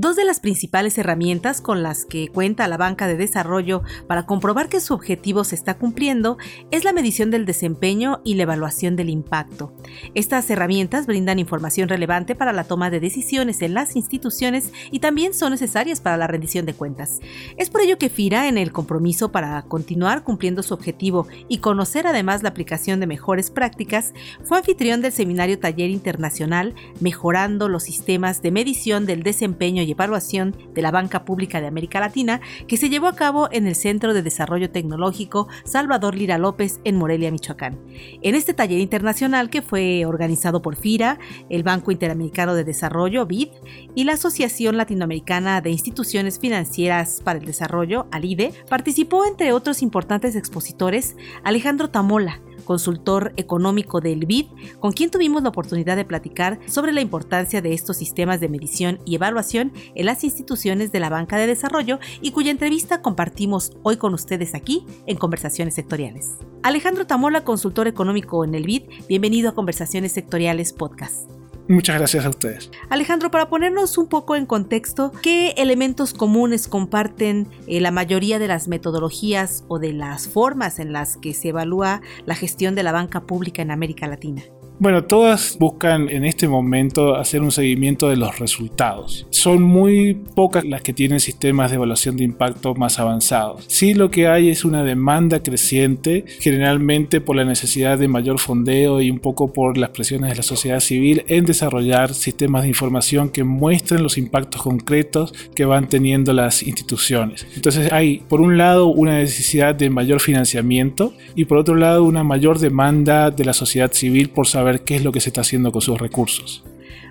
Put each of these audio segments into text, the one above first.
Dos de las principales herramientas con las que cuenta la banca de desarrollo para comprobar que su objetivo se está cumpliendo es la medición del desempeño y la evaluación del impacto. Estas herramientas brindan información relevante para la toma de decisiones en las instituciones y también son necesarias para la rendición de cuentas. Es por ello que FIRA, en el compromiso para continuar cumpliendo su objetivo y conocer además la aplicación de mejores prácticas, fue anfitrión del seminario taller internacional Mejorando los sistemas de medición del desempeño y evaluación de la banca pública de América Latina que se llevó a cabo en el Centro de Desarrollo Tecnológico Salvador Lira López en Morelia, Michoacán. En este taller internacional que fue organizado por FIRA, el Banco Interamericano de Desarrollo, BID, y la Asociación Latinoamericana de Instituciones Financieras para el Desarrollo, ALIDE, participó entre otros importantes expositores Alejandro Tamola, consultor económico del BID, con quien tuvimos la oportunidad de platicar sobre la importancia de estos sistemas de medición y evaluación en las instituciones de la banca de desarrollo y cuya entrevista compartimos hoy con ustedes aquí en Conversaciones Sectoriales. Alejandro Tamola, consultor económico en el BID, bienvenido a Conversaciones Sectoriales Podcast. Muchas gracias a ustedes. Alejandro, para ponernos un poco en contexto, ¿qué elementos comunes comparten eh, la mayoría de las metodologías o de las formas en las que se evalúa la gestión de la banca pública en América Latina? Bueno, todas buscan en este momento hacer un seguimiento de los resultados. Son muy pocas las que tienen sistemas de evaluación de impacto más avanzados. Sí lo que hay es una demanda creciente, generalmente por la necesidad de mayor fondeo y un poco por las presiones de la sociedad civil en desarrollar sistemas de información que muestren los impactos concretos que van teniendo las instituciones. Entonces hay, por un lado, una necesidad de mayor financiamiento y por otro lado, una mayor demanda de la sociedad civil por saber qué es lo que se está haciendo con sus recursos.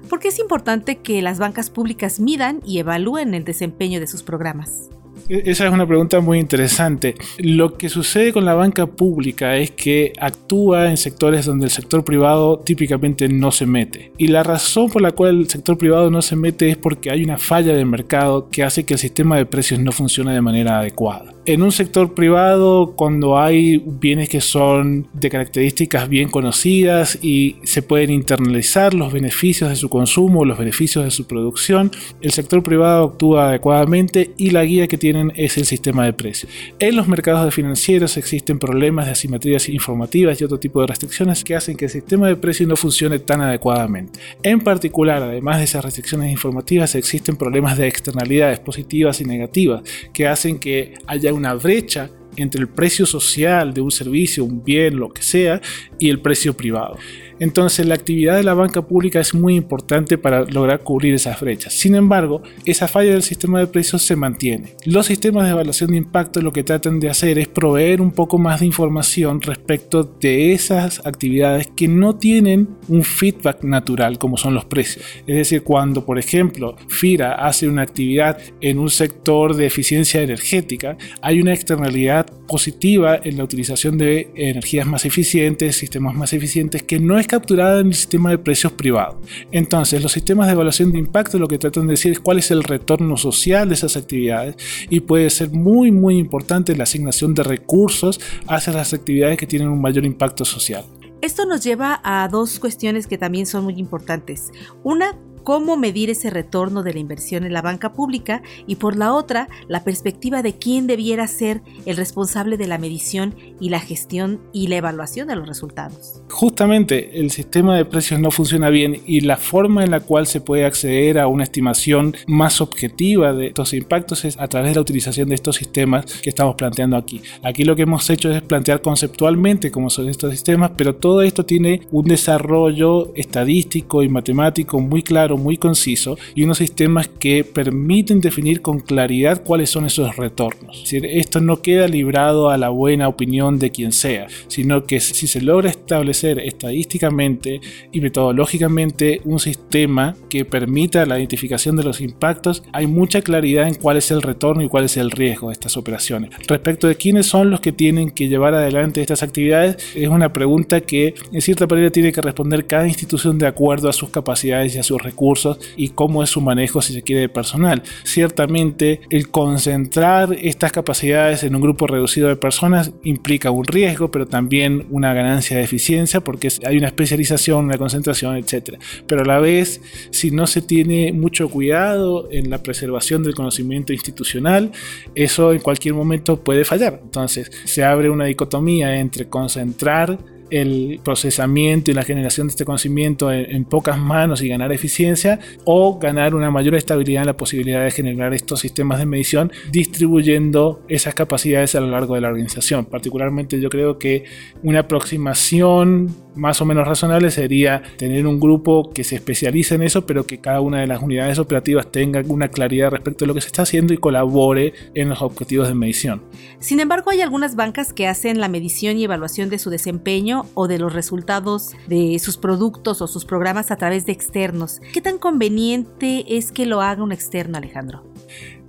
¿Por qué es importante que las bancas públicas midan y evalúen el desempeño de sus programas? E-, esa es una pregunta muy interesante. Lo que sucede con la banca pública es que actúa en sectores donde el sector privado típicamente no se mete. Y la razón por la cual el sector privado no se mete es porque hay una falla del mercado que hace que el sistema de precios no funcione de manera adecuada. En un sector privado, cuando hay bienes que son de características bien conocidas y se pueden internalizar los beneficios de su consumo, los beneficios de su producción, el sector privado actúa adecuadamente y la guía que tiene es el sistema de precios. En los mercados de financieros existen problemas de asimetrías informativas y otro tipo de restricciones que hacen que el sistema de precios no funcione tan adecuadamente. En particular, además de esas restricciones informativas, existen problemas de externalidades positivas y negativas que hacen que haya una brecha entre el precio social de un servicio, un bien, lo que sea, y el precio privado. Entonces la actividad de la banca pública es muy importante para lograr cubrir esas brechas. Sin embargo, esa falla del sistema de precios se mantiene. Los sistemas de evaluación de impacto lo que tratan de hacer es proveer un poco más de información respecto de esas actividades que no tienen un feedback natural como son los precios. Es decir, cuando por ejemplo FIRA hace una actividad en un sector de eficiencia energética, hay una externalidad positiva en la utilización de energías más eficientes, sistemas más eficientes que no es capturada en el sistema de precios privado. Entonces, los sistemas de evaluación de impacto lo que tratan de decir es cuál es el retorno social de esas actividades y puede ser muy muy importante la asignación de recursos hacia las actividades que tienen un mayor impacto social. Esto nos lleva a dos cuestiones que también son muy importantes. Una, cómo medir ese retorno de la inversión en la banca pública y por la otra, la perspectiva de quién debiera ser el responsable de la medición y la gestión y la evaluación de los resultados. Justamente el sistema de precios no funciona bien y la forma en la cual se puede acceder a una estimación más objetiva de estos impactos es a través de la utilización de estos sistemas que estamos planteando aquí. Aquí lo que hemos hecho es plantear conceptualmente cómo son estos sistemas, pero todo esto tiene un desarrollo estadístico y matemático muy claro muy conciso y unos sistemas que permiten definir con claridad cuáles son esos retornos. Esto no queda librado a la buena opinión de quien sea, sino que si se logra establecer estadísticamente y metodológicamente un sistema que permita la identificación de los impactos, hay mucha claridad en cuál es el retorno y cuál es el riesgo de estas operaciones. Respecto de quiénes son los que tienen que llevar adelante estas actividades, es una pregunta que en cierta manera tiene que responder cada institución de acuerdo a sus capacidades y a sus recursos y cómo es su manejo, si se quiere, de personal. Ciertamente, el concentrar estas capacidades en un grupo reducido de personas implica un riesgo, pero también una ganancia de eficiencia porque hay una especialización, una concentración, etc. Pero a la vez, si no se tiene mucho cuidado en la preservación del conocimiento institucional, eso en cualquier momento puede fallar. Entonces, se abre una dicotomía entre concentrar el procesamiento y la generación de este conocimiento en, pocas manos y ganar eficiencia o ganar una mayor estabilidad en la posibilidad de generar estos sistemas de medición distribuyendo esas capacidades a lo largo de la organización. Particularmente yo creo que una aproximación más o menos razonable sería tener un grupo que se especialice en eso, pero que cada una de las unidades operativas tenga una claridad respecto a lo que se está haciendo y colabore en los objetivos de medición. Sin embargo, hay algunas bancas que hacen la medición y evaluación de su desempeño o de los resultados de sus productos o sus programas a través de externos. ¿Qué tan conveniente es que lo haga un externo, Alejandro?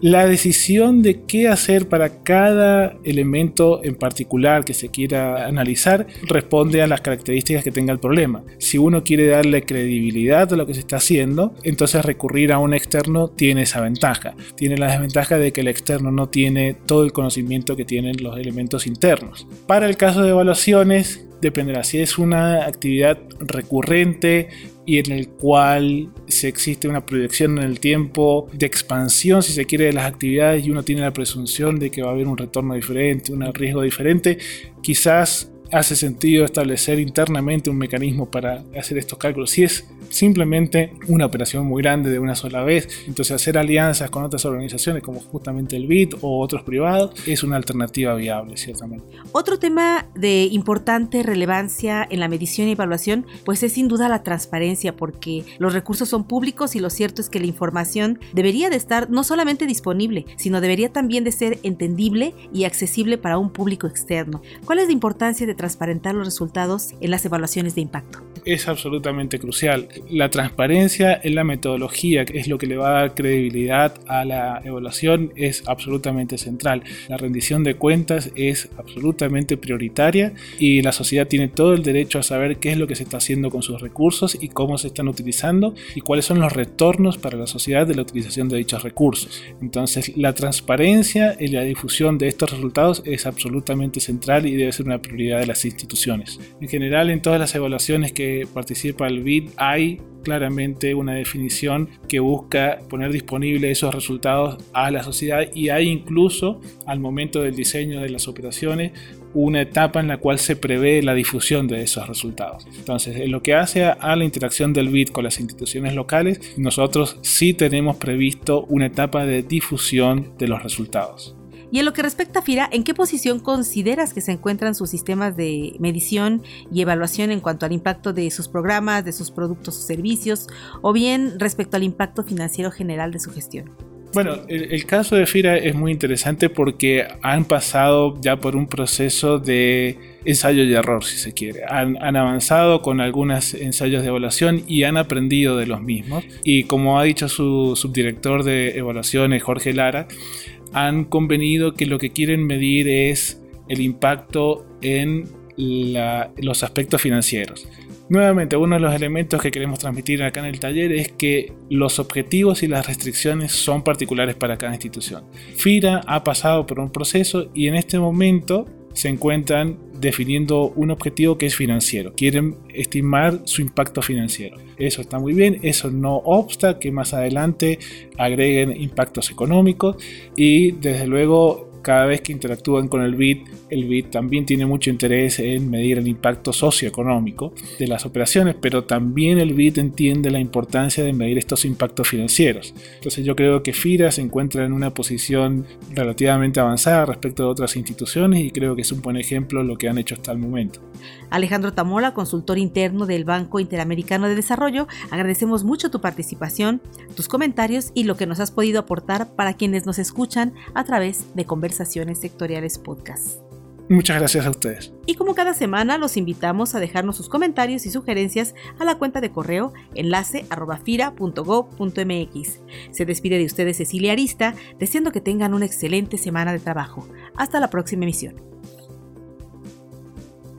La decisión de qué hacer para cada elemento en particular que se quiera analizar responde a las características que tenga el problema. Si uno quiere darle credibilidad a lo que se está haciendo, entonces recurrir a un externo tiene esa ventaja. Tiene la desventaja de que el externo no tiene todo el conocimiento que tienen los elementos internos. Para el caso de evaluaciones, dependerá. Si es una actividad recurrente y en el cual se existe una proyección en el tiempo de expansión, si se quiere, de las actividades y uno tiene la presunción de que va a haber un retorno diferente, un riesgo diferente, quizás hace sentido establecer internamente un mecanismo para hacer estos cálculos. Si es simplemente una operación muy grande de una sola vez. Entonces hacer alianzas con otras organizaciones como justamente el BIT o otros privados es una alternativa viable, ciertamente. Otro tema de importante relevancia en la medición y evaluación pues es sin duda la transparencia porque los recursos son públicos y lo cierto es que la información debería de estar no solamente disponible, sino debería también de ser entendible y accesible para un público externo. ¿Cuál es la importancia de transparentar los resultados en las evaluaciones de impacto? Es absolutamente crucial la transparencia en la metodología, que es lo que le va a dar credibilidad a la evaluación, es absolutamente central. La rendición de cuentas es absolutamente prioritaria y la sociedad tiene todo el derecho a saber qué es lo que se está haciendo con sus recursos y cómo se están utilizando y cuáles son los retornos para la sociedad de la utilización de dichos recursos. Entonces, la transparencia y la difusión de estos resultados es absolutamente central y debe ser una prioridad de las instituciones. En general, en todas las evaluaciones que participa el BID hay claramente una definición que busca poner disponible esos resultados a la sociedad y hay incluso al momento del diseño de las operaciones una etapa en la cual se prevé la difusión de esos resultados. Entonces, en lo que hace a la interacción del BIT con las instituciones locales, nosotros sí tenemos previsto una etapa de difusión de los resultados. Y en lo que respecta a FIRA, ¿en qué posición consideras que se encuentran sus sistemas de medición y evaluación en cuanto al impacto de sus programas, de sus productos o servicios, o bien respecto al impacto financiero general de su gestión? Bueno, el, caso de FIRA es muy interesante porque han pasado ya por un proceso de ensayo y error, si se quiere. Han, han, avanzado con algunos ensayos de evaluación y han aprendido de los mismos. Y como ha dicho su subdirector de evaluaciones, Jorge Lara, han convenido que lo que quieren medir es el impacto en los aspectos financieros. Nuevamente, uno de los elementos que queremos transmitir acá en el taller es que los objetivos y las restricciones son particulares para cada institución. FIRA ha pasado por un proceso y en este momento se encuentran definiendo un objetivo que es financiero. Quieren estimar su impacto financiero. Eso está muy bien, eso no obsta que más adelante agreguen impactos económicos y desde luego cada vez que interactúan con el BID, el BID también tiene mucho interés en medir el impacto socioeconómico de las operaciones, pero también el BID entiende la importancia de medir estos impactos financieros. Entonces yo creo que FIRA se encuentra en una posición relativamente avanzada respecto a otras instituciones y creo que es un buen ejemplo lo que han hecho hasta el momento. Alejandro Tamola, consultor interno del Banco Interamericano de Desarrollo, agradecemos mucho tu participación, tus comentarios y lo que nos has podido aportar para quienes nos escuchan a través de Conversaciones Sectoriales Podcast. Muchas gracias a ustedes. Y como cada semana, los invitamos a dejarnos sus comentarios y sugerencias a la cuenta de correo enlace Se despide de ustedes Cecilia Arista, deseando que tengan una excelente semana de trabajo. Hasta la próxima emisión.